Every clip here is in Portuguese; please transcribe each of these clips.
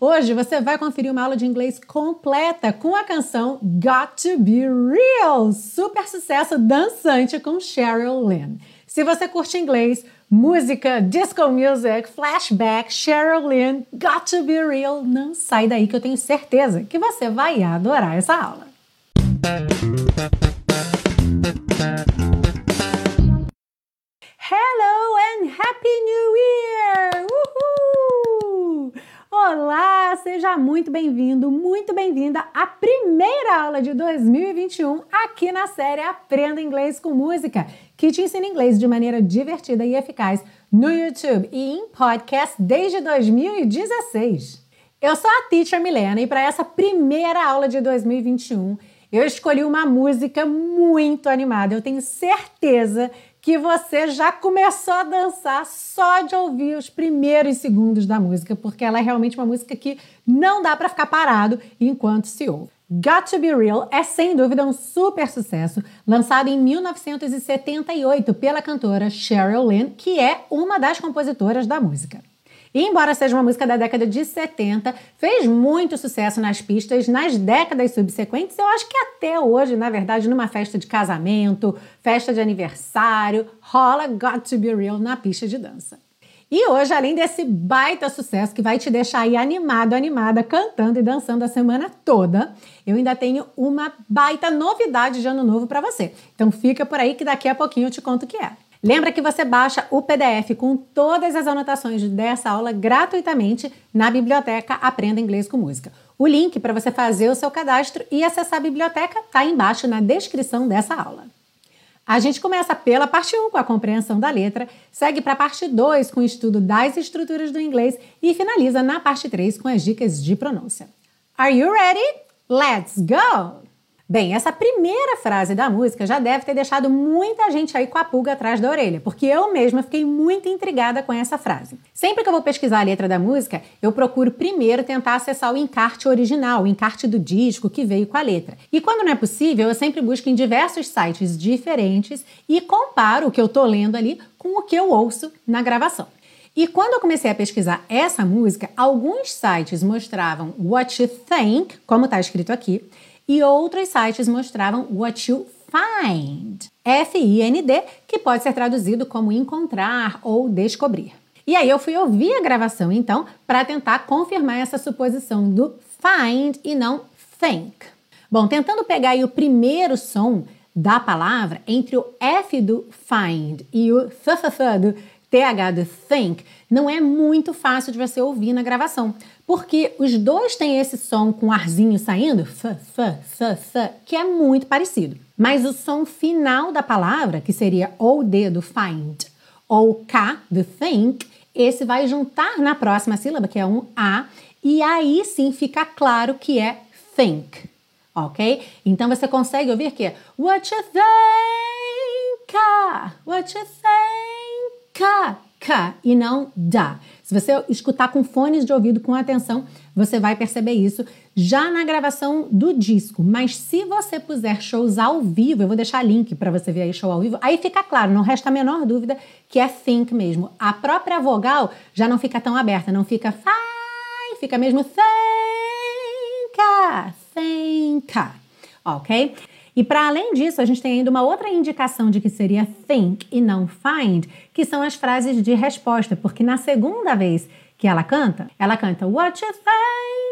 Hoje você vai conferir uma aula de inglês completa com a canção Got to Be Real, super sucesso dançante com Cheryl Lynn. Se você curte inglês, música, disco music, flashback, Cheryl Lynn, Got to Be Real, não sai daí que eu tenho certeza que você vai adorar essa aula. Olá, seja muito bem-vindo, muito bem-vinda à primeira aula de 2021 aqui na série Aprenda Inglês com Música, que te ensina inglês de maneira divertida e eficaz no YouTube e em podcast desde 2016. Eu sou a Teacher Milena e para essa primeira aula de 2021 eu escolhi uma música muito animada. Eu tenho certeza que você já começou a dançar só de ouvir os primeiros segundos da música, porque ela é realmente uma música que não dá para ficar parado enquanto se ouve. Got to Be Real é sem dúvida um super sucesso, lançado em 1978 pela cantora Cheryl Lynn, que é uma das compositoras da música. E embora seja uma música da década de 70, fez muito sucesso nas pistas nas décadas subsequentes. Eu acho que até hoje, na verdade, numa festa de casamento, festa de aniversário, rola Got to Be Real na pista de dança. E hoje, além desse baita sucesso que vai te deixar aí animado, animada, cantando e dançando a semana toda, eu ainda tenho uma baita novidade de ano novo para você. Então fica por aí que daqui a pouquinho eu te conto o que é. Lembra que você baixa o PDF com todas as anotações dessa aula gratuitamente na biblioteca Aprenda Inglês com Música. O link para você fazer o seu cadastro e acessar a biblioteca está embaixo na descrição dessa aula. A gente começa pela parte 1 com a compreensão da letra, segue para a parte 2 com o estudo das estruturas do inglês e finaliza na parte 3 com as dicas de pronúncia. Are you ready? Let's go! Bem, essa primeira frase da música já deve ter deixado muita gente aí com a pulga atrás da orelha, porque eu mesma fiquei muito intrigada com essa frase. Sempre que eu vou pesquisar a letra da música, eu procuro primeiro tentar acessar o encarte original, o encarte do disco que veio com a letra. E quando não é possível, eu sempre busco em diversos sites diferentes e comparo o que eu tô lendo ali com o que eu ouço na gravação. E quando eu comecei a pesquisar essa música, alguns sites mostravam What You Think, como está escrito aqui, e outros sites mostravam what you find, F-I-N-D, que pode ser traduzido como encontrar ou descobrir. E aí eu fui ouvir a gravação então para tentar confirmar essa suposição do find e não think. Bom, tentando pegar o primeiro som da palavra entre o F do find e o th, th, th do TH do think, não é muito fácil de você ouvir na gravação, porque os dois têm esse som com arzinho saindo, f, f, f, que é muito parecido. Mas o som final da palavra, que seria ou D do find ou K do think, esse vai juntar na próxima sílaba, que é um A, e aí sim fica claro que é think, ok? Então você consegue ouvir que What you think? What you think? K, K e não da. Se você escutar com fones de ouvido com atenção, você vai perceber isso já na gravação do disco. Mas se você puser shows ao vivo, eu vou deixar link para você ver aí show ao vivo, aí fica claro, não resta a menor dúvida que é think mesmo. A própria vogal já não fica tão aberta, não fica fai, fica mesmo think, think, ok? E para além disso, a gente tem ainda uma outra indicação de que seria think e não find, que são as frases de resposta, porque na segunda vez que ela canta, ela canta What you think?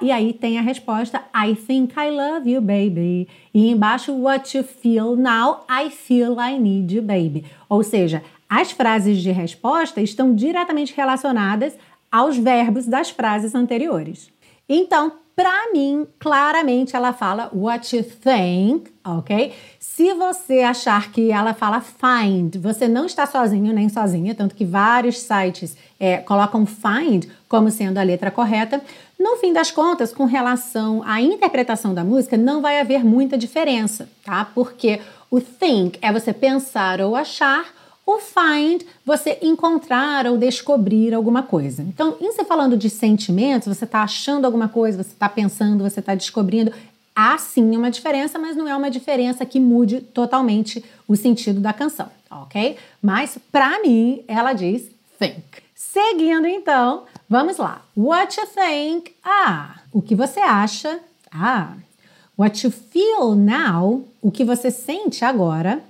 E aí tem a resposta I think I love you, baby. E embaixo What you feel now? I feel I need you, baby. Ou seja, as frases de resposta estão diretamente relacionadas aos verbos das frases anteriores. Então, para mim, claramente ela fala what you think, ok? Se você achar que ela fala find, você não está sozinho nem sozinha, tanto que vários sites é, colocam find como sendo a letra correta. No fim das contas, com relação à interpretação da música, não vai haver muita diferença, tá? Porque o think é você pensar ou achar, o find, você encontrar ou descobrir alguma coisa. Então, em se falando de sentimentos, você está achando alguma coisa, você está pensando, você está descobrindo. Há sim uma diferença, mas não é uma diferença que mude totalmente o sentido da canção, ok? Mas, para mim, ela diz think. Seguindo então, vamos lá. What you think? Ah, o que você acha? Ah. What you feel now? O que você sente agora?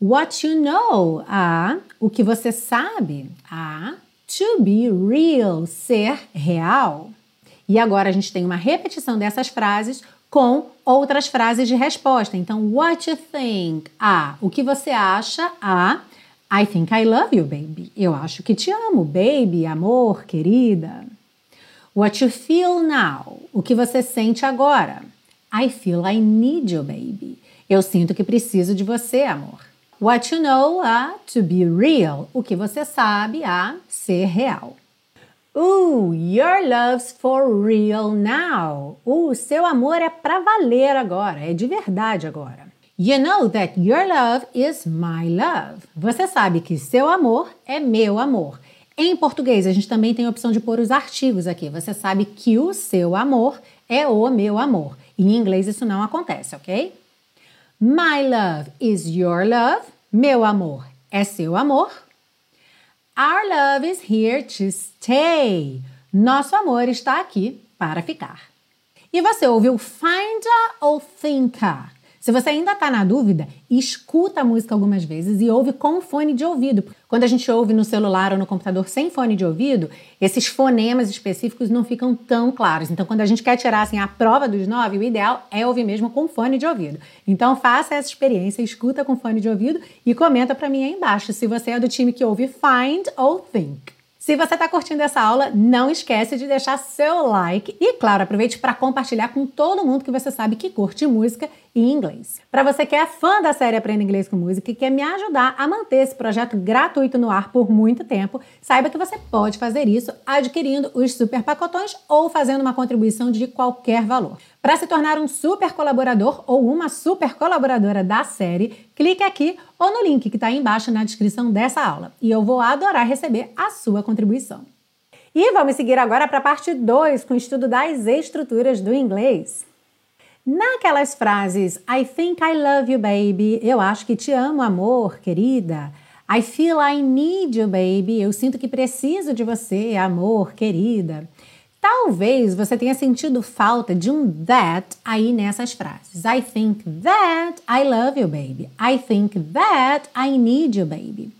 What you know? Ah, o que você sabe? Ah. To be real, ser real. E agora a gente tem uma repetição dessas frases com outras frases de resposta. Então, what you think? Ah, o que você acha? Ah, I think I love you, baby. Eu acho que te amo, baby, amor, querida. What you feel now? O que você sente agora? I feel I need you, baby. Eu sinto que preciso de você, amor. What you know, ah, to be real. O que você sabe, ah, ser real. Ooh, your love's for real now. O uh, seu amor é pra valer agora, é de verdade agora. You know that your love is my love. Você sabe que seu amor é meu amor. Em português, a gente também tem a opção de pôr os artigos aqui. Você sabe que o seu amor é o meu amor. Em inglês isso não acontece, ok? My love is your love. Meu amor é seu amor. Our love is here to stay. Nosso amor está aqui para ficar. E você ouviu finda ou thinka? Se você ainda está na dúvida, escuta a música algumas vezes e ouve com fone de ouvido. Quando a gente ouve no celular ou no computador sem fone de ouvido, esses fonemas específicos não ficam tão claros. Então, quando a gente quer tirar assim, a prova dos nove, o ideal é ouvir mesmo com fone de ouvido. Então, faça essa experiência, escuta com fone de ouvido e comenta para mim aí embaixo se você é do time que ouve find ou think. Se você está curtindo essa aula, não esquece de deixar seu like e, claro, aproveite para compartilhar com todo mundo que você sabe que curte música e inglês. Para você que é fã da série Aprenda Inglês com Música e quer me ajudar a manter esse projeto gratuito no ar por muito tempo, saiba que você pode fazer isso adquirindo os super pacotões ou fazendo uma contribuição de qualquer valor. Para se tornar um super colaborador ou uma super colaboradora da série, clique aqui ou no link que está embaixo na descrição dessa aula e eu vou adorar receber a sua contribuição. E vamos seguir agora para a parte 2 com o estudo das estruturas do inglês. Naquelas frases I think I love you, baby, eu acho que te amo, amor, querida. I feel I need you, baby, eu sinto que preciso de você, amor, querida. Talvez você tenha sentido falta de um that aí nessas frases. I think that I love you, baby. I think that I need you, baby.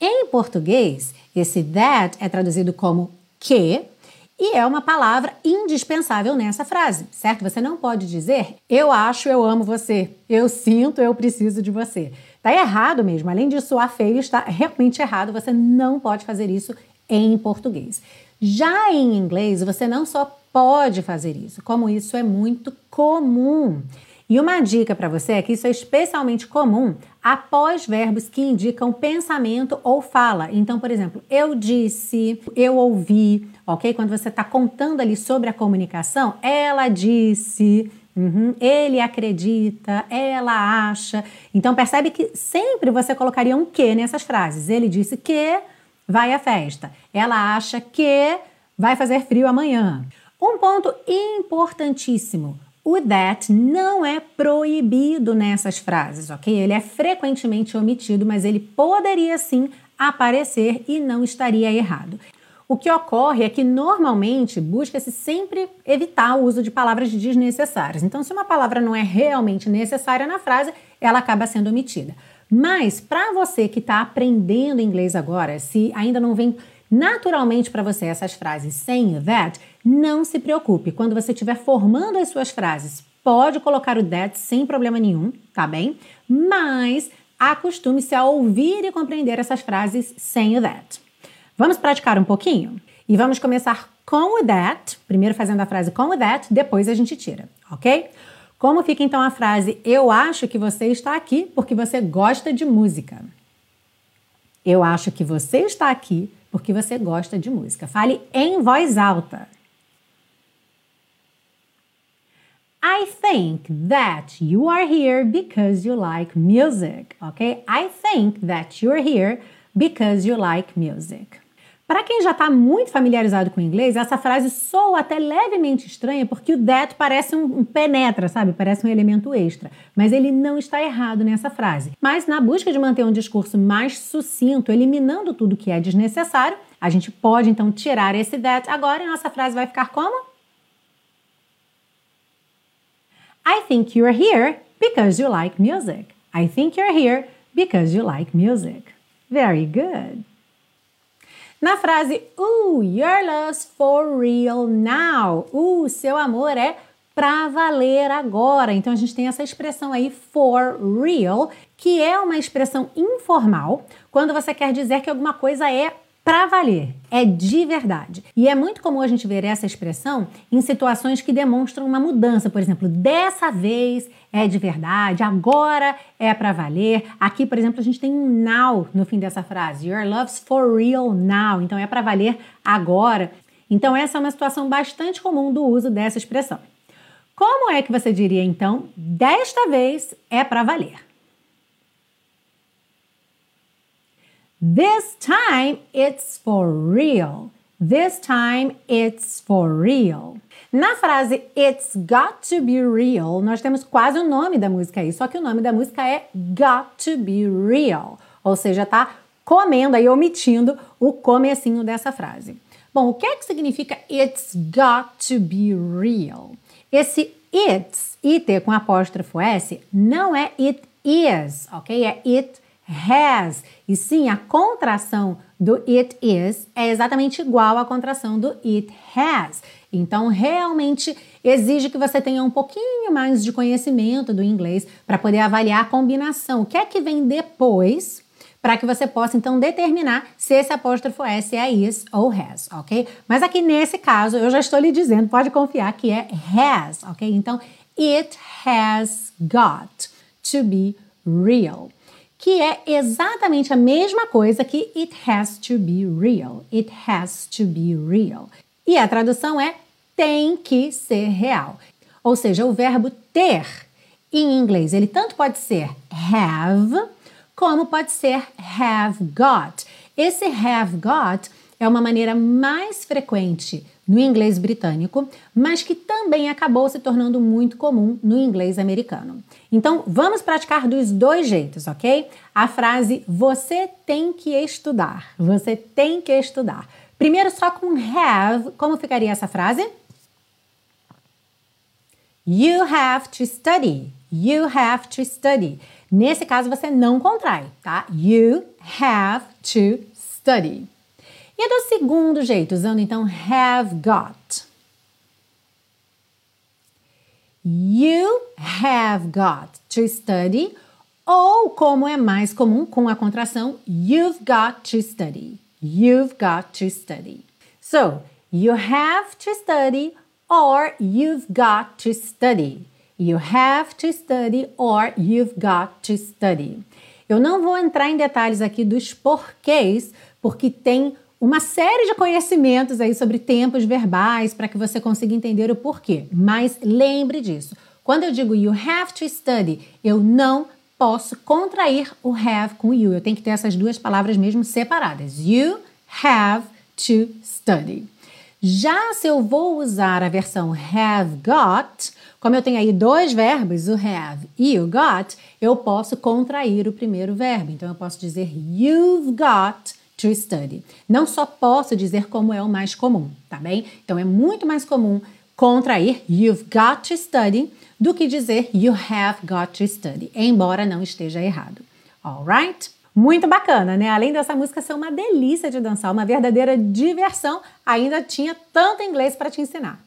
Em português, esse that é traduzido como que e é uma palavra indispensável nessa frase, certo? Você não pode dizer eu acho, eu amo você, eu sinto, eu preciso de você. Tá errado mesmo. Além de soar feio, está realmente errado. Você não pode fazer isso em português. Já em inglês, você não só pode fazer isso, como isso é muito comum. E uma dica para você é que isso é especialmente comum após verbos que indicam pensamento ou fala. Então, por exemplo, eu disse, eu ouvi, ok? Quando você está contando ali sobre a comunicação, ela disse, uhum, ele acredita, ela acha. Então, percebe que sempre você colocaria um que nessas frases. Ele disse que vai à festa. Ela acha que vai fazer frio amanhã. Um ponto importantíssimo: o that não é proibido nessas frases, ok? Ele é frequentemente omitido, mas ele poderia sim aparecer e não estaria errado. O que ocorre é que normalmente busca-se sempre evitar o uso de palavras desnecessárias. Então, se uma palavra não é realmente necessária na frase, ela acaba sendo omitida. Mas para você que está aprendendo inglês agora, se ainda não vem naturalmente para você essas frases sem o that, não se preocupe. Quando você estiver formando as suas frases, pode colocar o that sem problema nenhum, tá bem? Mas acostume-se a ouvir e compreender essas frases sem o that. Vamos praticar um pouquinho? E vamos começar com o that, primeiro fazendo a frase com o that, depois a gente tira, ok? Como fica então a frase Eu acho que você está aqui porque você gosta de música? Eu acho que você está aqui porque você gosta de música. Fale em voz alta. I think that you are here because you like music, ok? I think that you're here because you like music. Para quem já está muito familiarizado com o inglês, essa frase soa até levemente estranha porque o that parece um, um, penetra, sabe? Parece um elemento extra. Mas ele não está errado nessa frase. Mas na busca de manter um discurso mais sucinto, eliminando tudo que é desnecessário, A gente pode então tirar esse that agora e nossa frase vai ficar como? I think you're here because you like music. I think you're here because you like music. Very good. Na frase, Ooh, your love's for real now. Uh, seu amor é pra valer agora. Então a gente tem essa expressão aí for real, que é uma expressão informal quando você quer dizer que alguma coisa é para valer, é de verdade. E é muito comum a gente ver essa expressão em situações que demonstram uma mudança, por exemplo, dessa vez é de verdade, agora é para valer. Aqui, por exemplo, a gente tem um now no fim dessa frase. Your love's for real now. Então é para valer agora. Então essa é uma situação bastante comum do uso dessa expressão. Como é que você diria então, desta vez é para valer? This time it's for real. This time it's for real. Na frase It's got to be real, nós temos quase o nome da música aí, só que o nome da música é Got to be real, ou seja, tá comendo aí, omitindo o comecinho dessa frase. Bom, o que é que significa It's got to be real? Esse it's, it com apóstrofo S, não é it is, ok? É it has. E sim, a contração do it is é exatamente igual à contração do it has. Então, realmente exige que você tenha um pouquinho mais de conhecimento do inglês para poder avaliar a combinação. O que é que vem depois para que você possa então determinar se esse apóstrofo S é is ou has, ok? Mas aqui nesse caso, eu já estou lhe dizendo, pode confiar que é has, ok? Então, it has got to be real que é exatamente a mesma coisa que it has to be real. It has to be real. E a tradução é tem que ser real. Ou seja, o verbo ter em inglês, ele tanto pode ser have como pode ser have got. Esse have got é uma maneira mais frequente no inglês britânico, mas que também acabou se tornando muito comum no inglês americano. Então, vamos praticar dos dois jeitos, ok? A frase você tem que estudar. Você tem que estudar. Primeiro, só com have, como ficaria essa frase? You have to study. You have to study. Nesse caso, você não contrai, tá? You have to study. E do segundo jeito, usando então have got. You have got to study. Ou, como é mais comum, com a contração, you've got to study. You've got to study. So, you have to study or you've got to study. You have to study or you've got to study. Eu não vou entrar em detalhes aqui dos porquês, porque tem uma série de conhecimentos aí sobre tempos verbais para que você consiga entender o porquê. Mas lembre disso. Quando eu digo you have to study, eu não posso contrair o have com you. Eu tenho que ter essas duas palavras mesmo separadas. You have to study. Já se eu vou usar a versão have got, como eu tenho aí dois verbos, o have e o got, eu posso contrair o primeiro verbo. Então eu posso dizer you've got to study. Não só posso dizer como é o mais comum, tá bem? Então é muito mais comum contrair you've got to study do que dizer you have got to study, embora não esteja errado. Alright? Muito bacana, né? Além dessa música ser uma delícia de dançar, uma verdadeira diversão, ainda tinha tanto inglês para te ensinar.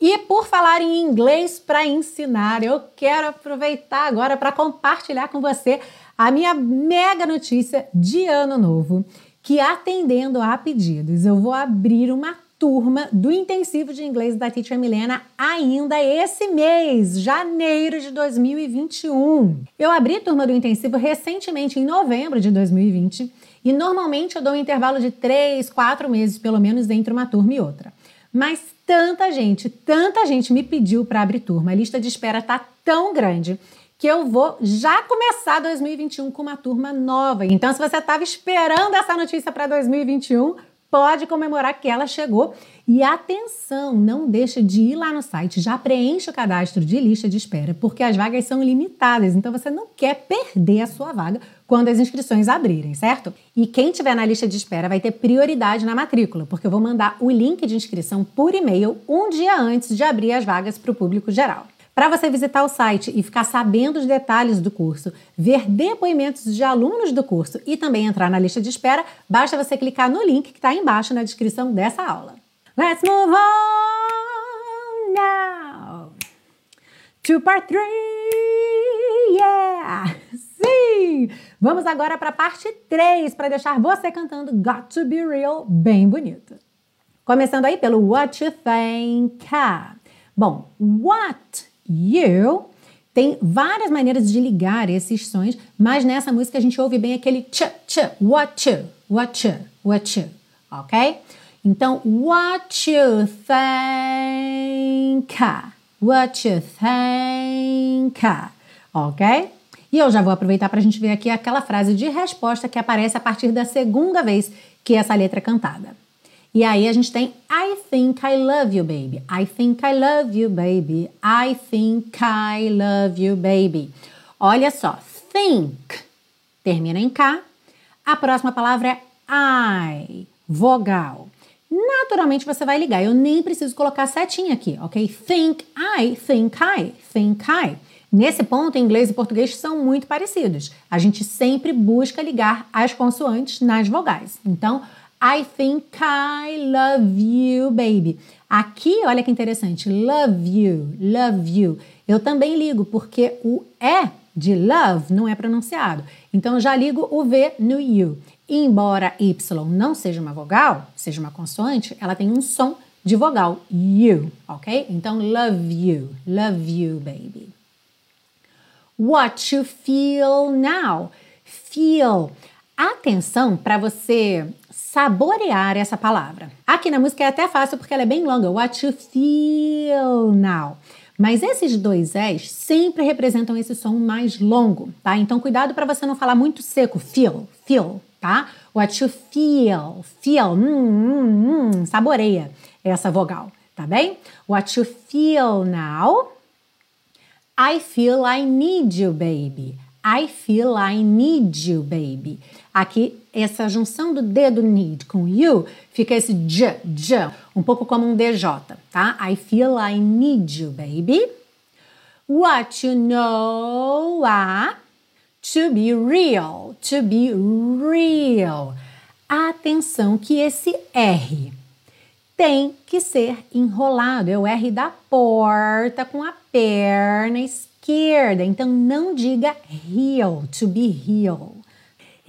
E por falar em inglês para ensinar, eu quero aproveitar agora para compartilhar com você a minha mega notícia de ano novo que atendendo a pedidos, eu vou abrir uma turma do intensivo de inglês da Teacher Milena ainda esse mês, janeiro de 2021. Eu abri a turma do intensivo recentemente em novembro de 2020 e normalmente eu dou um intervalo de 3, 4 meses pelo menos entre uma turma e outra. Mas tanta gente, tanta gente me pediu para abrir turma, a lista de espera tá tão grande que eu vou já começar 2021 com uma turma nova. Então, se você estava esperando essa notícia para 2021, pode comemorar que ela chegou. E atenção, não deixa de ir lá no site, já preenche o cadastro de lista de espera, porque as vagas são limitadas, então você não quer perder a sua vaga quando as inscrições abrirem, certo? E quem tiver na lista de espera vai ter prioridade na matrícula, porque eu vou mandar o link de inscrição por e-mail um dia antes de abrir as vagas para o público geral. Para você visitar o site e ficar sabendo os detalhes do curso, ver depoimentos de alunos do curso e também entrar na lista de espera, basta você clicar no link que está embaixo na descrição dessa aula. Let's move on now to part 3. Yeah! Sim! Vamos agora para a parte 3 para deixar você cantando Got to Be Real bem bonito. Começando aí pelo What You Think. Bom, what you tem várias maneiras de ligar esses sons, mas nessa música a gente ouve bem aquele ch, ch, what you, what you, what you, ok? Então, what you think, what you think, ok? E eu já vou aproveitar para a gente ver aqui aquela frase de resposta que aparece a partir da segunda vez que essa letra é cantada. E aí a gente tem I think I love you, baby. I think I love you, baby. I think I love you, baby. Olha só, think termina em K. A próxima palavra é I, vogal. Naturalmente você vai ligar. Eu nem preciso colocar setinha aqui, ok? Think I, think I, think I. Nesse ponto, inglês e português são muito parecidos. A gente sempre busca ligar as consoantes nas vogais. Então, I think I love you, baby. Aqui, olha que interessante, love you, love you. Eu também ligo porque o E de love não é pronunciado. Então, eu já ligo o V no you. Embora Y não seja uma vogal, seja uma consoante, ela tem um som de vogal, you, ok? Então, love you, love you, baby. What you feel now. Feel. Atenção para você saborear essa palavra. Aqui na música é até fácil porque ela é bem longa. What you feel now. Mas esses dois S sempre representam esse som mais longo, tá? Então cuidado para você não falar muito seco. Feel, feel, tá? What you feel, feel, hum, hum, hum, saboreia essa vogal, tá bem? What you feel now. I feel I need you, baby. I feel I need you, baby. Aqui, essa junção do D do need com you fica esse j, j, um pouco como um DJ, tá? I feel I need you, baby. What you know ah, to be real, to be real. Atenção que esse R tem que ser enrolado. É o R da porta com a perna esquerda. Então não diga heel, to be heel.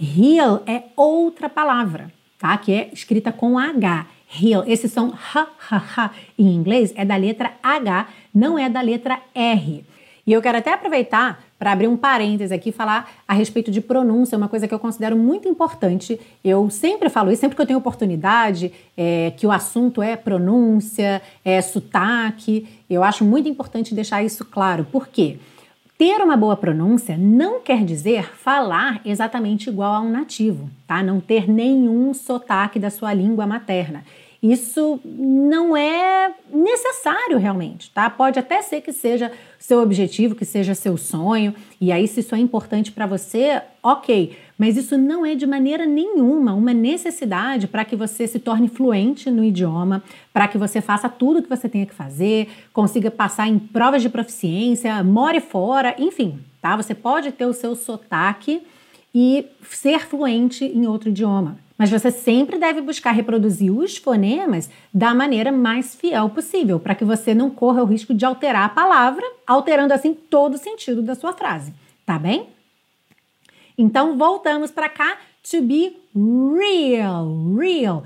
Heel é outra palavra, tá? Que é escrita com H. Heel. Esse som ha, ha, ha em inglês é da letra H, não é da letra R. E eu quero até aproveitar para abrir um parêntese aqui falar a respeito de pronúncia, uma coisa que eu considero muito importante. Eu sempre falo isso, sempre que eu tenho oportunidade, é, que o assunto é pronúncia, é sotaque, eu acho muito importante deixar isso claro. Por quê? Ter uma boa pronúncia não quer dizer falar exatamente igual a um nativo, tá? Não ter nenhum sotaque da sua língua materna. Isso não é necessário realmente, tá? Pode até ser que seja seu objetivo, que seja seu sonho, e aí se isso é importante para você, ok. Mas isso não é de maneira nenhuma uma necessidade para que você se torne fluente no idioma, para que você faça tudo o que você tenha que fazer, consiga passar em provas de proficiência, more fora, enfim, tá? Você pode ter o seu sotaque e ser fluente em outro idioma. Mas você sempre deve buscar reproduzir os fonemas da maneira mais fiel possível, para que você não corra o risco de alterar a palavra, alterando assim todo o sentido da sua frase, tá bem? Então voltamos para cá, to be real, real.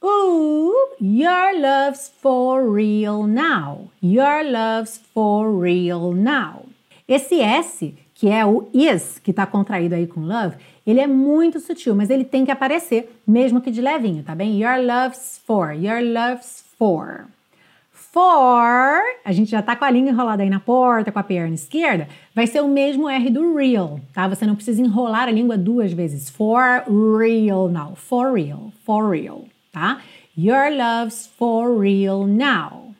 Ooh, your love's for real now. Your love's for real now. Esse S, que é o is, que está contraído aí com love, ele é muito sutil, mas ele tem que aparecer, mesmo que de levinho, tá bem? Your love's for, your love's for. For, a gente já tá com a língua enrolada aí na porta, com a perna esquerda, vai ser o mesmo R do real, tá? Você não precisa enrolar a língua duas vezes. For real now, for real, for real. tá? Your love's for real now.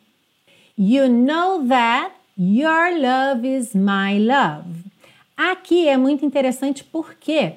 You know that your love is my love. Aqui é muito interessante porque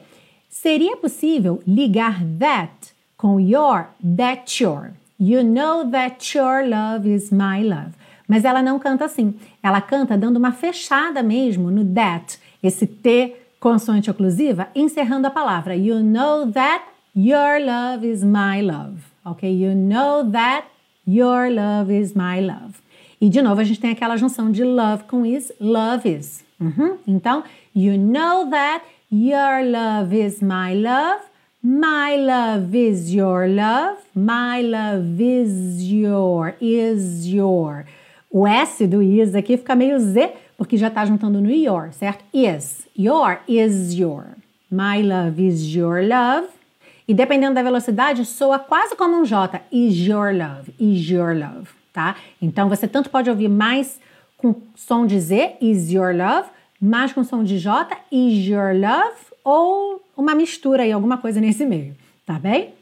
seria possível ligar that com your, that your. You know that your love is my love. Mas ela não canta assim. Ela canta dando uma fechada mesmo no that, esse T consoante oclusiva, encerrando a palavra. You know that your love is my love. Ok? You know that your love is my love. E de novo a gente tem aquela junção de love com is, love is. Uhum. Então, you know that your love is my love. My love is your love. My love is your, is your. O S do is aqui fica meio Z, porque já está juntando no your, certo? Is. Your is your. My love is your love. E dependendo da velocidade, soa quase como um J. Is your love. Is your love, tá? Então você tanto pode ouvir mais com som de Z, is your love, mais com som de J, is your love, ou uma mistura aí, alguma coisa nesse meio, tá bem?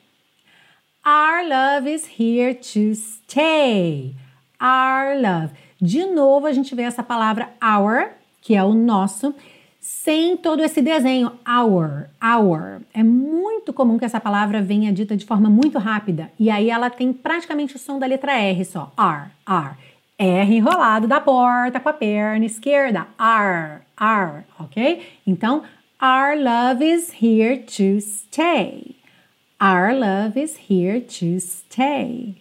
Our love is here to stay. Our love. De novo, a gente vê essa palavra our, que é o nosso, sem todo esse desenho. Our, our. É muito comum que essa palavra venha dita de forma muito rápida. E aí ela tem praticamente o som da letra R só. R, R. R enrolado da porta com a perna esquerda. R, R, ok? Então, our love is here to stay. Our love is here to stay.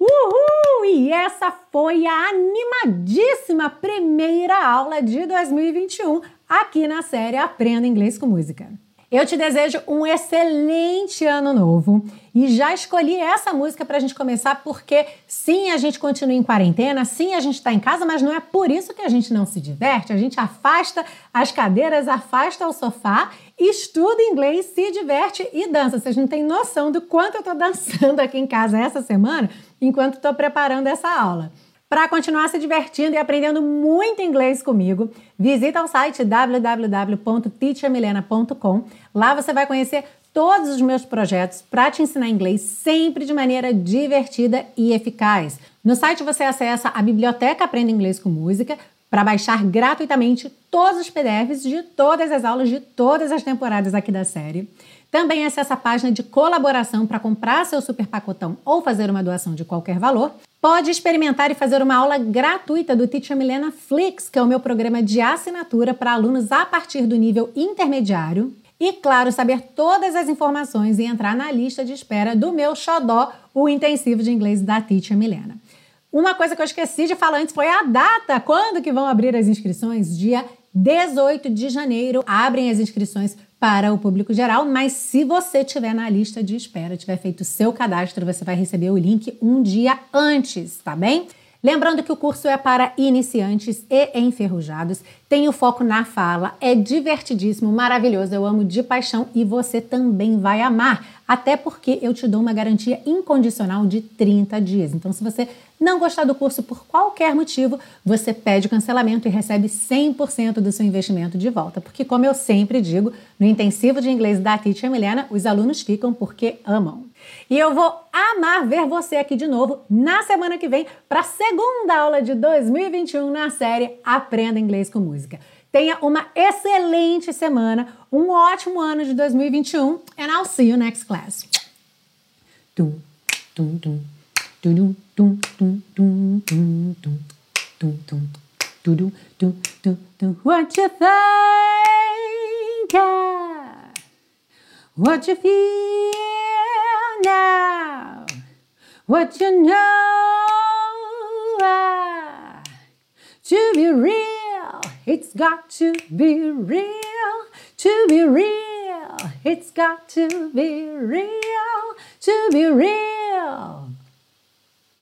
Uhul! E essa foi a animadíssima primeira aula de 2021 aqui na série Aprenda Inglês com Música. Eu te desejo um excelente ano novo e já escolhi essa música para a gente começar porque sim, a gente continua em quarentena, sim, a gente está em casa, mas não é por isso que a gente não se diverte. A gente afasta as cadeiras, afasta o sofá, estuda inglês, se diverte e dança. Vocês não têm noção do quanto eu estou dançando aqui em casa essa semana enquanto estou preparando essa aula. Para continuar se divertindo e aprendendo muito inglês comigo, visita o site www.teachermilena.com. Lá você vai conhecer todos os meus projetos para te ensinar inglês sempre de maneira divertida e eficaz. No site você acessa a biblioteca Aprenda Inglês com Música para baixar gratuitamente todos os PDFs de todas as aulas de todas as temporadas aqui da série. Também acessa a página de colaboração para comprar seu super pacotão ou fazer uma doação de qualquer valor. Pode experimentar e fazer uma aula gratuita do Teacher Milena Flix, que é o meu programa de assinatura para alunos a partir do nível intermediário. E, claro, saber todas as informações e entrar na lista de espera do meu xodó, o intensivo de inglês da Teacher Milena. Uma coisa que eu esqueci de falar antes foi a data. Quando que vão abrir as inscrições? Dia 18 de janeiro abrem as inscrições para o público geral, mas se você tiver na lista de espera, tiver feito o seu cadastro, você vai receber o link um dia antes, tá bem? Lembrando que o curso é para iniciantes e enferrujados, tem o foco na fala, é divertidíssimo, maravilhoso, eu amo de paixão e você também vai amar, até porque eu te dou uma garantia incondicional de 30 dias. Então, se você não gostar do curso por qualquer motivo, você pede cancelamento e recebe 100% do seu investimento de volta. Porque, como eu sempre digo, no intensivo de inglês da Teacher Milena, os alunos ficam porque amam. E eu vou amar ver você aqui de novo na semana que vem para a segunda aula de 2021 na série Aprenda Inglês com Música. Tenha uma excelente semana, um ótimo ano de 2021 and I'll see you next class. What you think? What you feel now? What you know? To be real, It's got to be real, to be real. It's got to be real, to be real.